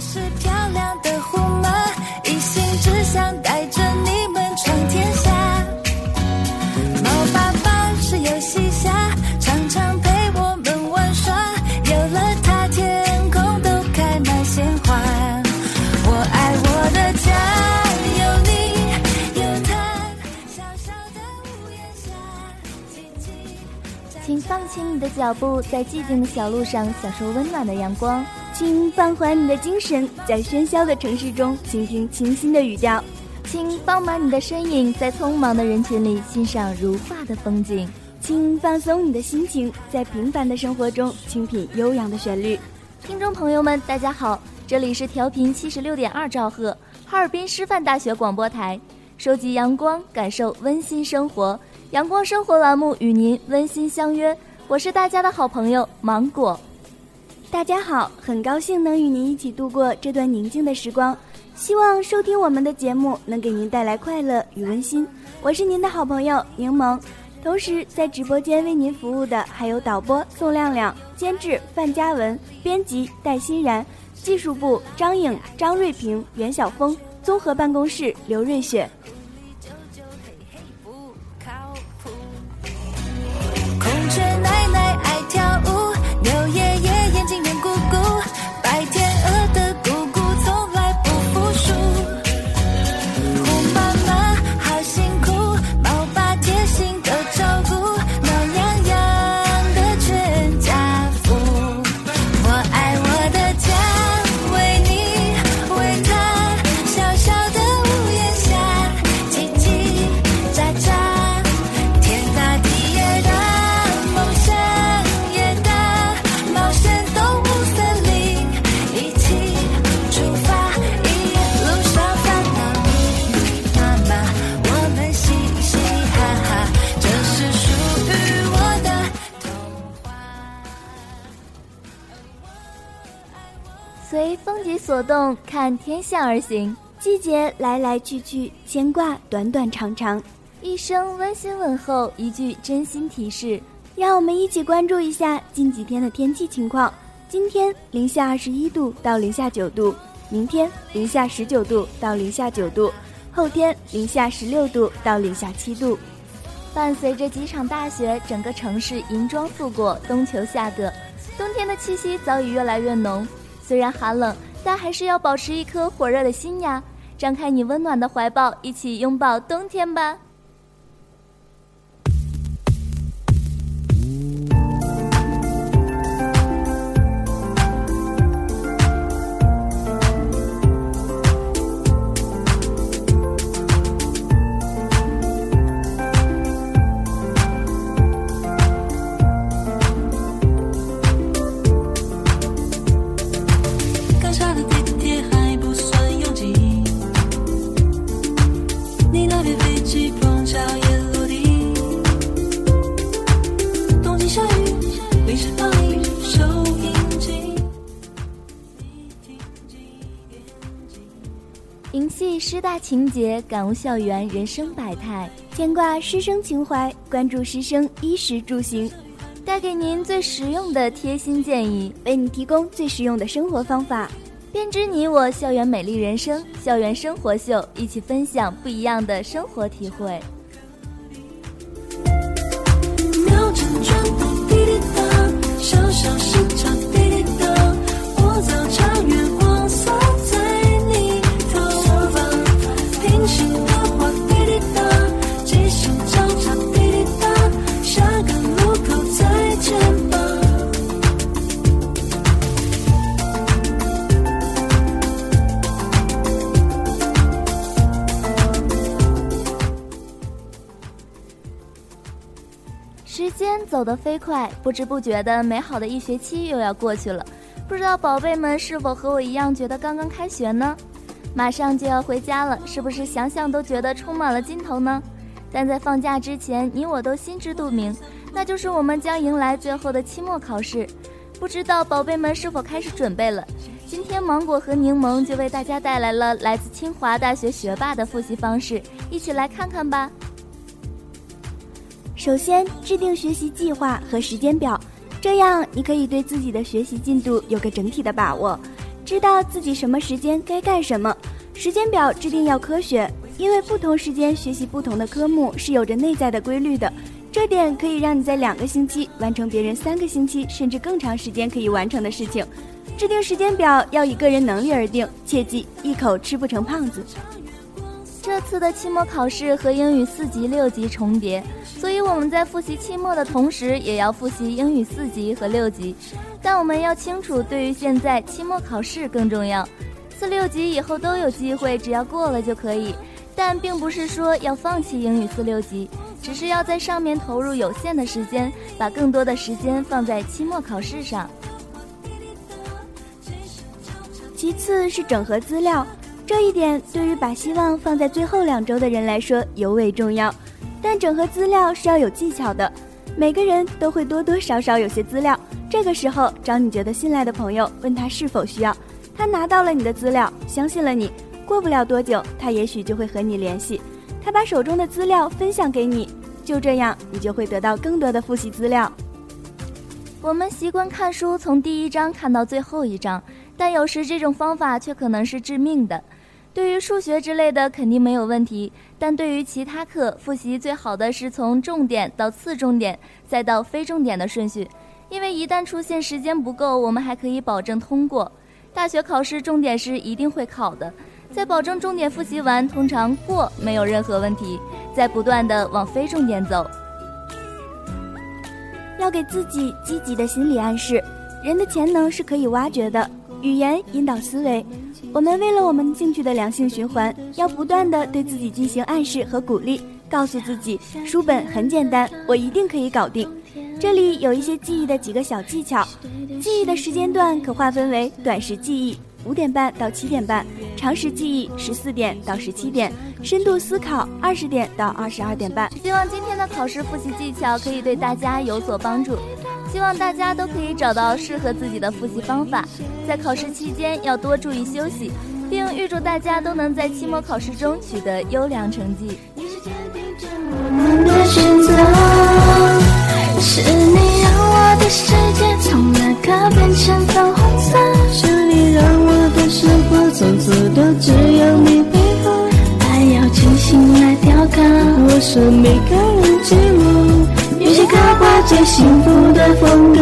是漂亮的虎妈，一心只想带着你们闯天下。猫爸爸是游戏侠，常常陪我们玩耍。有了它，天空都开满鲜花。我爱我的家，有你，有他。小小的屋檐下，请放轻你的脚步，在寂静的小路上享受温暖的阳光。请放缓你的精神，在喧嚣的城市中倾听清新的语调；请放慢你的身影，在匆忙的人群里欣赏如画的风景；请放松你的心情，在平凡的生活中倾品悠扬的旋律。听众朋友们，大家好，这里是调频七十六点二兆赫，哈尔滨师范大学广播台，收集阳光，感受温馨生活，阳光生活栏目与您温馨相约。我是大家的好朋友芒果。大家好，很高兴能与您一起度过这段宁静的时光，希望收听我们的节目能给您带来快乐与温馨。我是您的好朋友柠檬，同时在直播间为您服务的还有导播宋亮亮、监制范嘉文、编辑戴欣然、技术部张颖、张瑞平、袁晓峰、综合办公室刘瑞雪。孔天象而行，季节来来去去，牵挂短短长长，一声温馨问候，一句真心提示。让我们一起关注一下近几天的天气情况。今天零下二十一度到零下九度，明天零下十九度到零下九度，后天零下十六度到零下七度。伴随着几场大雪，整个城市银装素裹，冬求夏葛，冬天的气息早已越来越浓。虽然寒冷，但还是要保持一颗火热的心呀！张开你温暖的怀抱，一起拥抱冬天吧。师大情节，感悟校园人生百态，牵挂师生情怀，关注师生衣食住行，带给您最实用的贴心建议，为你提供最实用的生活方法。编织你我校园美丽人生，校园生活秀，一起分享不一样的生活体会。秒针转动滴滴答，小小市场滴滴答，我早茶月时间走得飞快，不知不觉的美好的一学期又要过去了。不知道宝贝们是否和我一样觉得刚刚开学呢？马上就要回家了，是不是想想都觉得充满了劲头呢？但在放假之前，你我都心知肚明，那就是我们将迎来最后的期末考试。不知道宝贝们是否开始准备了？今天芒果和柠檬就为大家带来了来自清华大学学霸的复习方式，一起来看看吧。首先，制定学习计划和时间表，这样你可以对自己的学习进度有个整体的把握，知道自己什么时间该干什么。时间表制定要科学，因为不同时间学习不同的科目是有着内在的规律的，这点可以让你在两个星期完成别人三个星期甚至更长时间可以完成的事情。制定时间表要以个人能力而定，切记一口吃不成胖子。这次的期末考试和英语四级、六级重叠，所以我们在复习期末的同时，也要复习英语四级和六级。但我们要清楚，对于现在，期末考试更重要。四六级以后都有机会，只要过了就可以。但并不是说要放弃英语四六级，只是要在上面投入有限的时间，把更多的时间放在期末考试上。其次是整合资料，这一点对于把希望放在最后两周的人来说尤为重要。但整合资料是要有技巧的，每个人都会多多少少有些资料。这个时候找你觉得信赖的朋友，问他是否需要。他拿到了你的资料，相信了你，过不了多久，他也许就会和你联系。他把手中的资料分享给你，就这样，你就会得到更多的复习资料。我们习惯看书，从第一章看到最后一章，但有时这种方法却可能是致命的。对于数学之类的肯定没有问题，但对于其他课复习最好的是从重点到次重点，再到非重点的顺序，因为一旦出现时间不够，我们还可以保证通过。大学考试重点是一定会考的，在保证重点复习完，通常过没有任何问题，再不断的往非重点走。要给自己积极的心理暗示，人的潜能是可以挖掘的。语言引导思维，我们为了我们进去的良性循环，要不断的对自己进行暗示和鼓励，告诉自己书本很简单，我一定可以搞定。这里有一些记忆的几个小技巧，记忆的时间段可划分为短时记忆五点半到七点半，长时记忆十四点到十七点，深度思考二十点到二十二点半。希望今天的考试复习技巧可以对大家有所帮助，希望大家都可以找到适合自己的复习方法，在考试期间要多注意休息，并预祝大家都能在期末考试中取得优良成绩。我们的选择是你让我的世界从那个变成粉红色，是你让我的生活从此都只有你陪我，爱要精心来雕刻。我是每个人寂寞，起刻画最幸福的风格。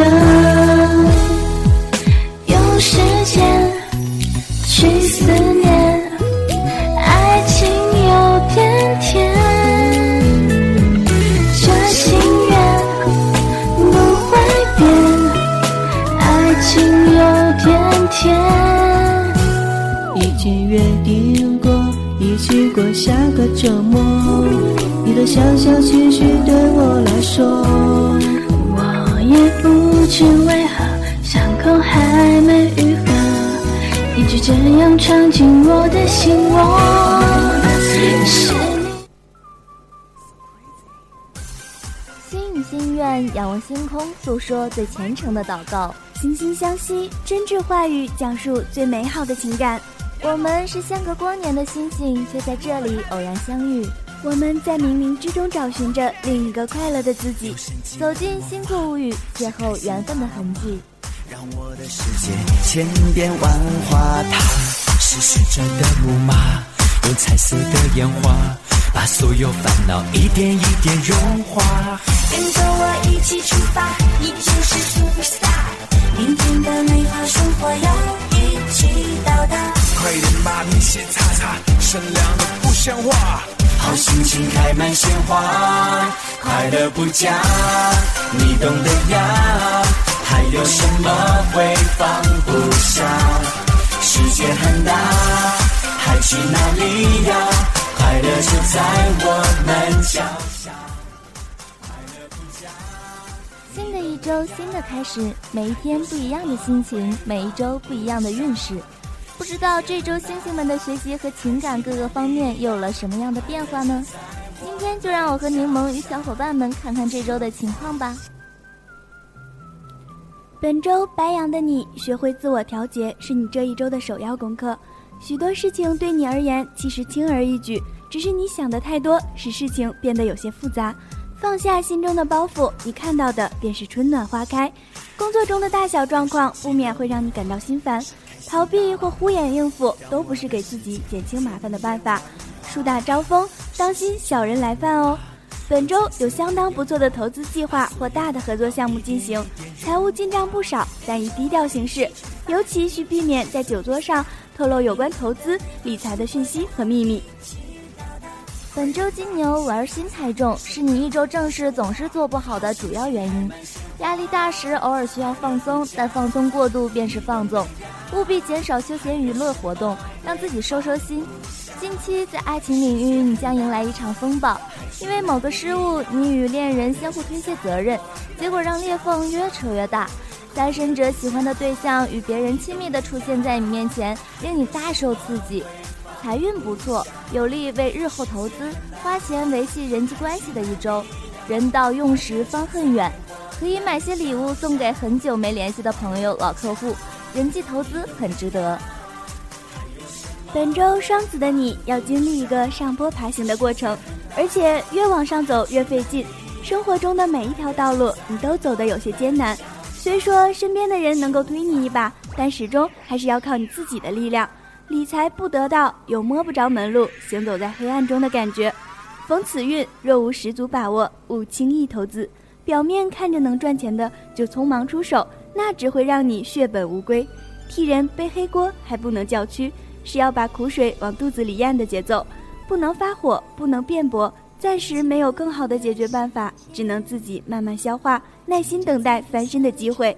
用时间去思念，爱情有点甜。这心愿不会变，爱情有点甜。已经约定过，一起过下个周末。小小情绪对我来说，我也不知为何伤口还没愈合，一直这样闯进我的心窝。是心与心愿，仰望星空，诉说最虔诚的祷告。惺惺相惜，真挚话语讲述最美好的情感。我们是相隔光年的星星，却在这里偶然相遇。我们在冥冥之中找寻着另一个快乐的自己，走进星空物语，邂逅缘分的痕迹。让我的世界千变万化，它是旋转的木马，用彩色的烟花把所有烦恼一点一点融化。跟着我一起出发，你就是 superstar。明天的美好生活要一起到达。快点把皮鞋擦擦，善良的不像话。好心情开满鲜花，快乐不假，你懂得呀。还有什么会放不下？世界很大，还去哪里呀？快乐就在我们脚下。快乐不假新的一周，新的开始，每一天不一样的心情，每一周不一样的运势。不知道这周星星们的学习和情感各个方面有了什么样的变化呢？今天就让我和柠檬与小伙伴们看看这周的情况吧。本周白羊的你，学会自我调节是你这一周的首要功课。许多事情对你而言其实轻而易举，只是你想的太多，使事情变得有些复杂。放下心中的包袱，你看到的便是春暖花开。工作中的大小状况不免会让你感到心烦，逃避或敷衍应付都不是给自己减轻麻烦的办法。树大招风，当心小人来犯哦。本周有相当不错的投资计划或大的合作项目进行，财务进账不少，但以低调行事，尤其需避免在酒桌上透露有关投资理财的讯息和秘密。本周金牛玩心太重，是你一周正事总是做不好的主要原因。压力大时偶尔需要放松，但放松过度便是放纵，务必减少休闲娱乐活动，让自己收收心。近期在爱情领域，你将迎来一场风暴，因为某个失误，你与恋人相互推卸责任，结果让裂缝越扯越大。单身者喜欢的对象与别人亲密的出现在你面前，令你大受刺激。财运不错，有利为日后投资、花钱维系人际关系的一周。人到用时方恨远，可以买些礼物送给很久没联系的朋友、老客户，人际投资很值得。本周双子的你要经历一个上坡爬行的过程，而且越往上走越费劲。生活中的每一条道路你都走得有些艰难，虽说身边的人能够推你一把，但始终还是要靠你自己的力量。理财不得道，有摸不着门路，行走在黑暗中的感觉。逢此运，若无十足把握，勿轻易投资。表面看着能赚钱的就匆忙出手，那只会让你血本无归。替人背黑锅还不能叫屈。是要把苦水往肚子里咽的节奏，不能发火，不能辩驳，暂时没有更好的解决办法，只能自己慢慢消化，耐心等待翻身的机会。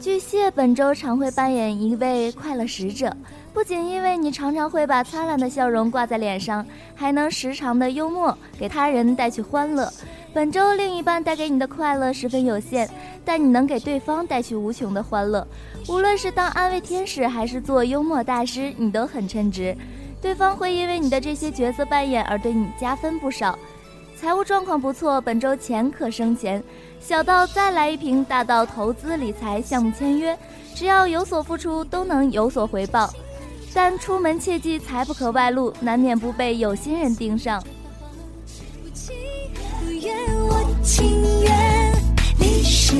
巨蟹本周常会扮演一位快乐使者，不仅因为你常常会把灿烂的笑容挂在脸上，还能时常的幽默给他人带去欢乐。本周另一半带给你的快乐十分有限，但你能给对方带去无穷的欢乐。无论是当安慰天使，还是做幽默大师，你都很称职。对方会因为你的这些角色扮演而对你加分不少。财务状况不错，本周钱可生钱，小到再来一瓶，大到投资理财项目签约，只要有所付出，都能有所回报。但出门切记财不可外露，难免不被有心人盯上。情愿，你是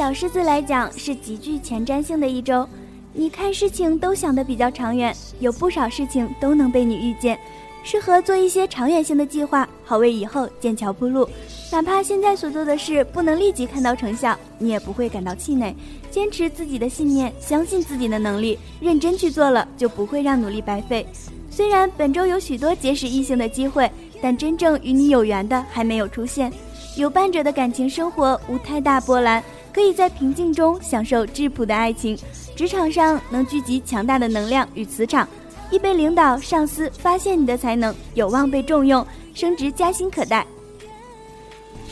小狮子来讲，是极具前瞻性的一周。你看事情都想得比较长远，有不少事情都能被你预见，适合做一些长远性的计划，好为以后建桥铺路。哪怕现在所做的事不能立即看到成效，你也不会感到气馁。坚持自己的信念，相信自己的能力，认真去做了，就不会让努力白费。虽然本周有许多结识异性的机会，但真正与你有缘的还没有出现。有伴者的感情生活无太大波澜。可以在平静中享受质朴的爱情，职场上能聚集强大的能量与磁场，易被领导、上司发现你的才能，有望被重用，升职加薪可待。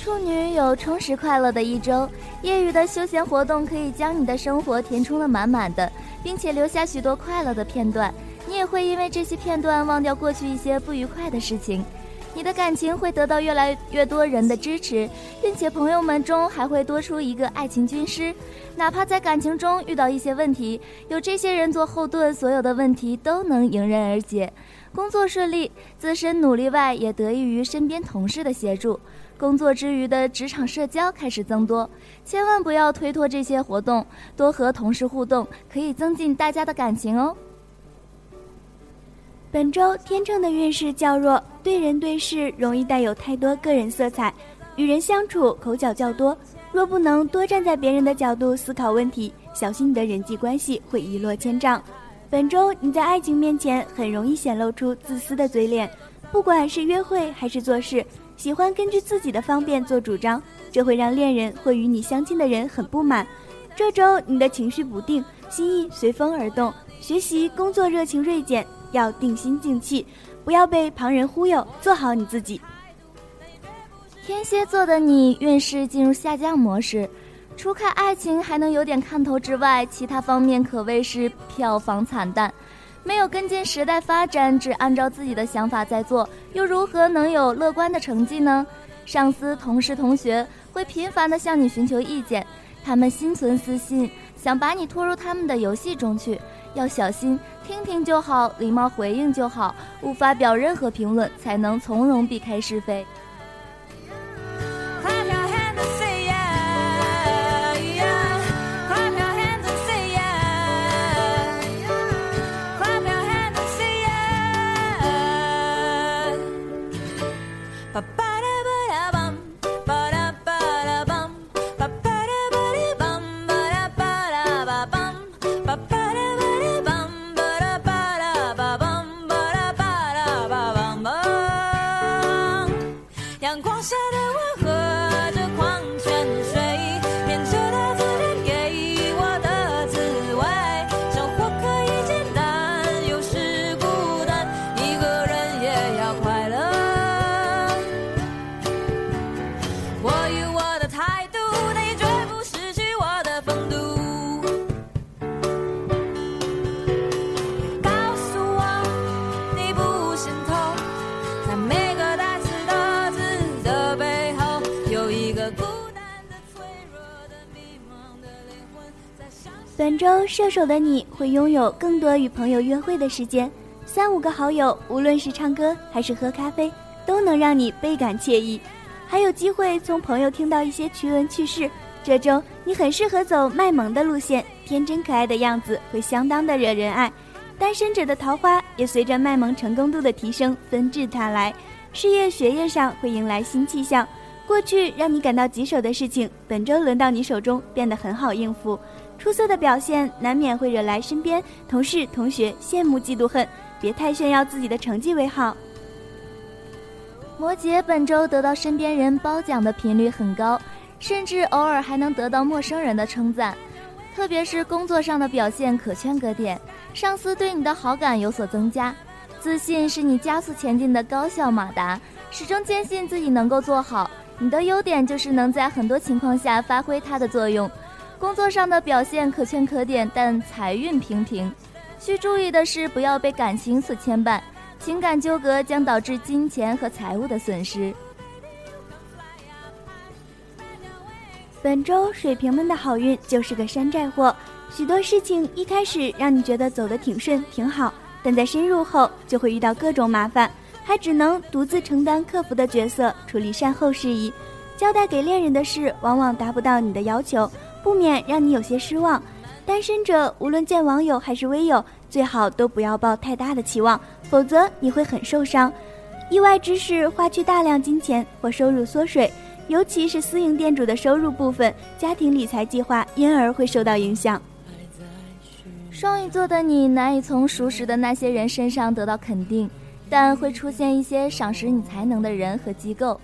处女有充实快乐的一周，业余的休闲活动可以将你的生活填充的满满的，并且留下许多快乐的片段。你也会因为这些片段忘掉过去一些不愉快的事情。你的感情会得到越来越多人的支持，并且朋友们中还会多出一个爱情军师。哪怕在感情中遇到一些问题，有这些人做后盾，所有的问题都能迎刃而解。工作顺利，自身努力外，也得益于身边同事的协助。工作之余的职场社交开始增多，千万不要推脱这些活动，多和同事互动，可以增进大家的感情哦。本周天秤的运势较弱，对人对事容易带有太多个人色彩，与人相处口角较多。若不能多站在别人的角度思考问题，小心你的人际关系会一落千丈。本周你在爱情面前很容易显露出自私的嘴脸，不管是约会还是做事，喜欢根据自己的方便做主张，这会让恋人或与你相亲的人很不满。这周你的情绪不定，心意随风而动，学习工作热情锐减。要定心静气，不要被旁人忽悠，做好你自己。天蝎座的你运势进入下降模式，除开爱情还能有点看头之外，其他方面可谓是票房惨淡。没有跟进时代发展，只按照自己的想法在做，又如何能有乐观的成绩呢？上司、同事、同学会频繁的向你寻求意见，他们心存私心，想把你拖入他们的游戏中去。要小心，听听就好，礼貌回应就好，勿发表任何评论，才能从容避开是非。射手的你会拥有更多与朋友约会的时间，三五个好友，无论是唱歌还是喝咖啡，都能让你倍感惬意。还有机会从朋友听到一些趣闻趣事。这周你很适合走卖萌的路线，天真可爱的样子会相当的惹人爱。单身者的桃花也随着卖萌成功度的提升纷至沓来，事业学业上会迎来新气象。过去让你感到棘手的事情，本周轮到你手中，变得很好应付。出色的表现难免会惹来身边同事、同学羡慕、嫉妒、恨，别太炫耀自己的成绩为好。摩羯本周得到身边人褒奖的频率很高，甚至偶尔还能得到陌生人的称赞，特别是工作上的表现可圈可点，上司对你的好感有所增加。自信是你加速前进的高效马达，始终坚信自己能够做好。你的优点就是能在很多情况下发挥它的作用。工作上的表现可圈可点，但财运平平。需注意的是，不要被感情所牵绊。情感纠葛将导致金钱和财物的损失。本周水瓶们的好运就是个山寨货，许多事情一开始让你觉得走得挺顺挺好，但在深入后就会遇到各种麻烦，还只能独自承担客服的角色，处理善后事宜。交代给恋人的事往往达不到你的要求，不免让你有些失望。单身者无论见网友还是微友，最好都不要抱太大的期望，否则你会很受伤。意外之事花去大量金钱或收入缩水。尤其是私营店主的收入部分，家庭理财计划因而会受到影响。双鱼座的你难以从熟识的那些人身上得到肯定，但会出现一些赏识你才能的人和机构，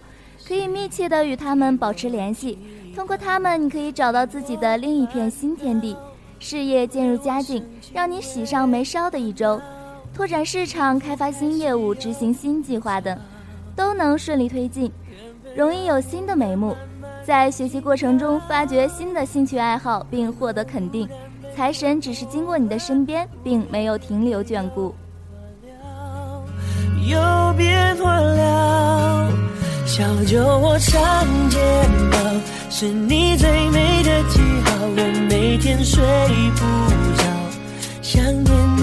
可以密切的与他们保持联系。通过他们，你可以找到自己的另一片新天地，事业渐入佳境，让你喜上眉梢的一周，拓展市场、开发新业务、执行新计划等，都能顺利推进。容易有新的眉目，在学习过程中发掘新的兴趣爱好，并获得肯定。财神只是经过你的身边，并没有停留眷顾。又变化了，小酒窝长睫毛是你最美的记号，我每天睡不着，想念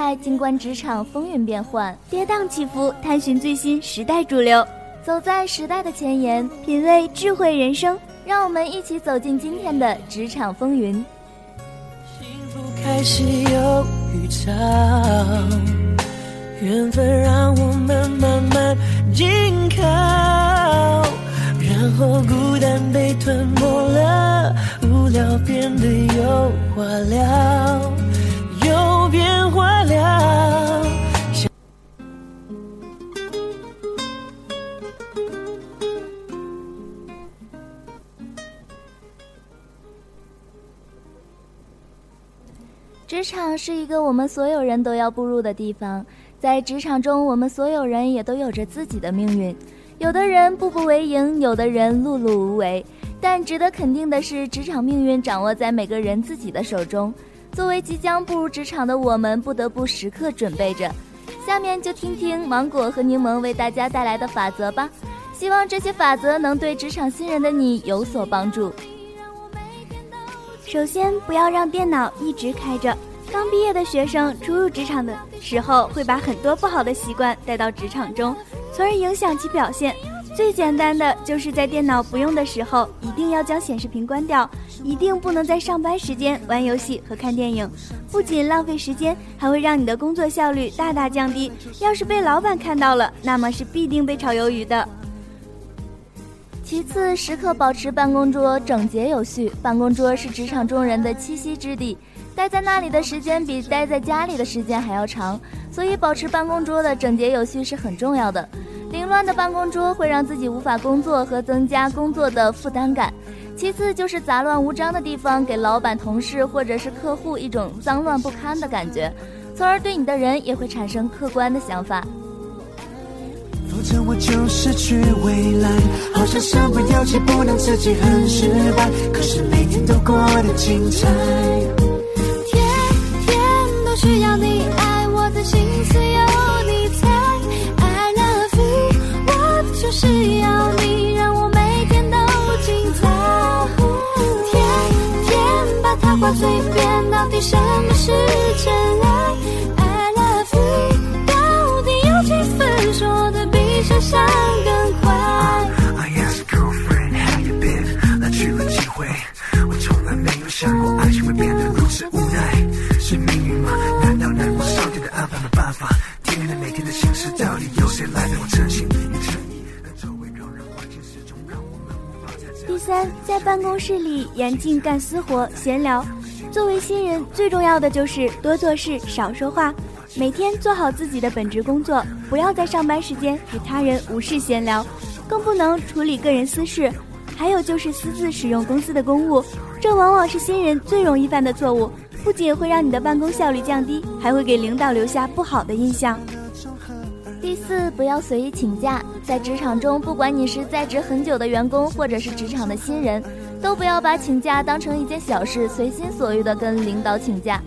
胜劣汰，静观职场风云变幻，跌宕起伏，探寻最新时代主流，走在时代的前沿，品味智慧人生。让我们一起走进今天的职场风云。幸福开始有预兆，缘分让我们慢慢紧靠，然后孤单被吞没了，是一个我们所有人都要步入的地方，在职场中，我们所有人也都有着自己的命运。有的人步步为营，有的人碌碌无为。但值得肯定的是，职场命运掌握在每个人自己的手中。作为即将步入职场的我们，不得不时刻准备着。下面就听听芒果和柠檬为大家带来的法则吧，希望这些法则能对职场新人的你有所帮助。首先，不要让电脑一直开着。刚毕业的学生初入职场的时候，会把很多不好的习惯带到职场中，从而影响其表现。最简单的就是在电脑不用的时候，一定要将显示屏关掉，一定不能在上班时间玩游戏和看电影，不仅浪费时间，还会让你的工作效率大大降低。要是被老板看到了，那么是必定被炒鱿鱼的。其次，时刻保持办公桌整洁有序。办公桌是职场中人的栖息之地，待在那里的时间比待在家里的时间还要长，所以保持办公桌的整洁有序是很重要的。凌乱的办公桌会让自己无法工作和增加工作的负担感。其次就是杂乱无章的地方，给老板、同事或者是客户一种脏乱不堪的感觉，从而对你的人也会产生客观的想法。否则我就失去未来，好像身不由己，不能自己很失败。可是每天都过得精彩，室里严禁干私活、闲聊。作为新人，最重要的就是多做事，少说话，每天做好自己的本职工作，不要在上班时间与他人无事闲聊，更不能处理个人私事。还有就是私自使用公司的公务，这往往是新人最容易犯的错误，不仅会让你的办公效率降低，还会给领导留下不好的印象。第四，不要随意请假。在职场中，不管你是在职很久的员工，或者是职场的新人，都不要把请假当成一件小事，随心所欲的跟领导请假。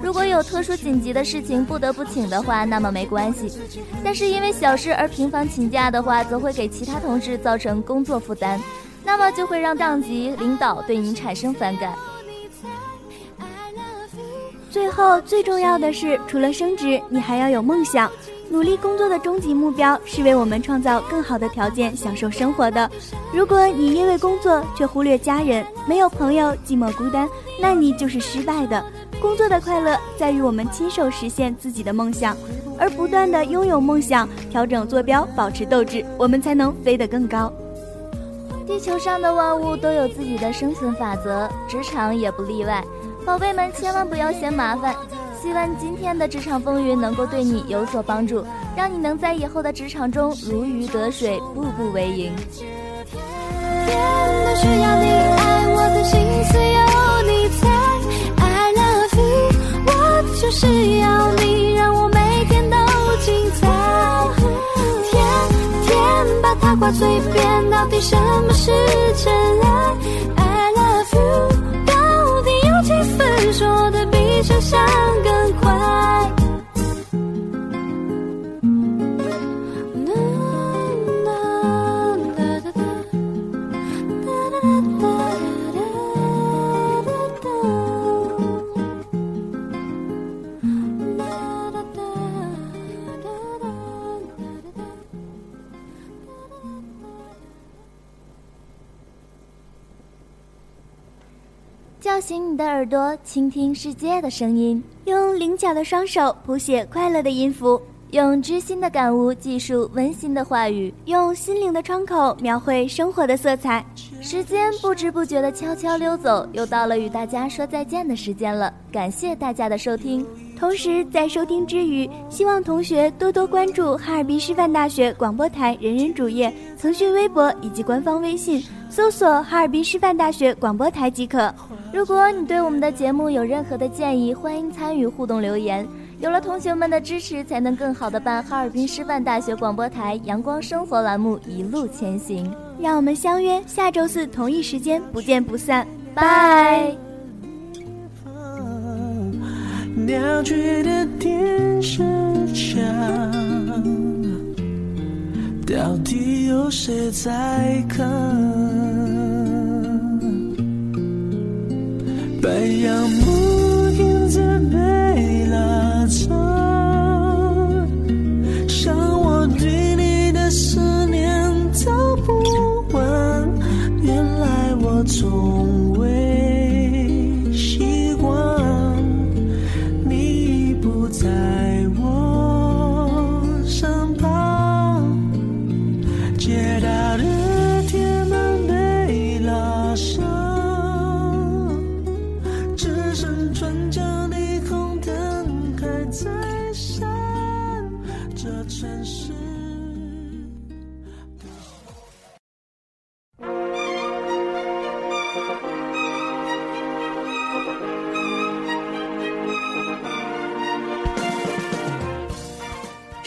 如果有特殊紧急的事情不得不请的话，那么没关系。但是因为小事而频繁请假的话，则会给其他同事造成工作负担。那么就会让上级领导对你产生反感。最后最重要的是，除了升职，你还要有梦想。努力工作的终极目标是为我们创造更好的条件，享受生活的。如果你因为工作却忽略家人，没有朋友，寂寞孤单，那你就是失败的。工作的快乐在于我们亲手实现自己的梦想，而不断的拥有梦想，调整坐标，保持斗志，我们才能飞得更高。地球上的万物都有自己的生存法则，职场也不例外。宝贝们，千万不要嫌麻烦。希望今天的职场风云能够对你有所帮助，让你能在以后的职场中如鱼得水，步步为营。天天都需要你爱，我的心思有你猜。I love you，我就是要你，让我每天都精彩。天天把它挂嘴边。到底什么是真爱？I love you，就像更快叫醒你的耳朵，倾听世界的声音；用灵巧的双手谱写快乐的音符；用知心的感悟记述温馨的话语；用心灵的窗口描绘生活的色彩。时间不知不觉的悄悄溜走，又到了与大家说再见的时间了。感谢大家的收听。同时，在收听之余，希望同学多多关注哈尔滨师范大学广播台人人主页、腾讯微博以及官方微信，搜索“哈尔滨师范大学广播台”即可。如果你对我们的节目有任何的建议，欢迎参与互动留言。有了同学们的支持，才能更好的办哈尔滨师范大学广播台阳光生活栏目一路前行。让我们相约下周四同一时间，不见不散。拜。鸟觉得天是墙，到底有谁在看？白杨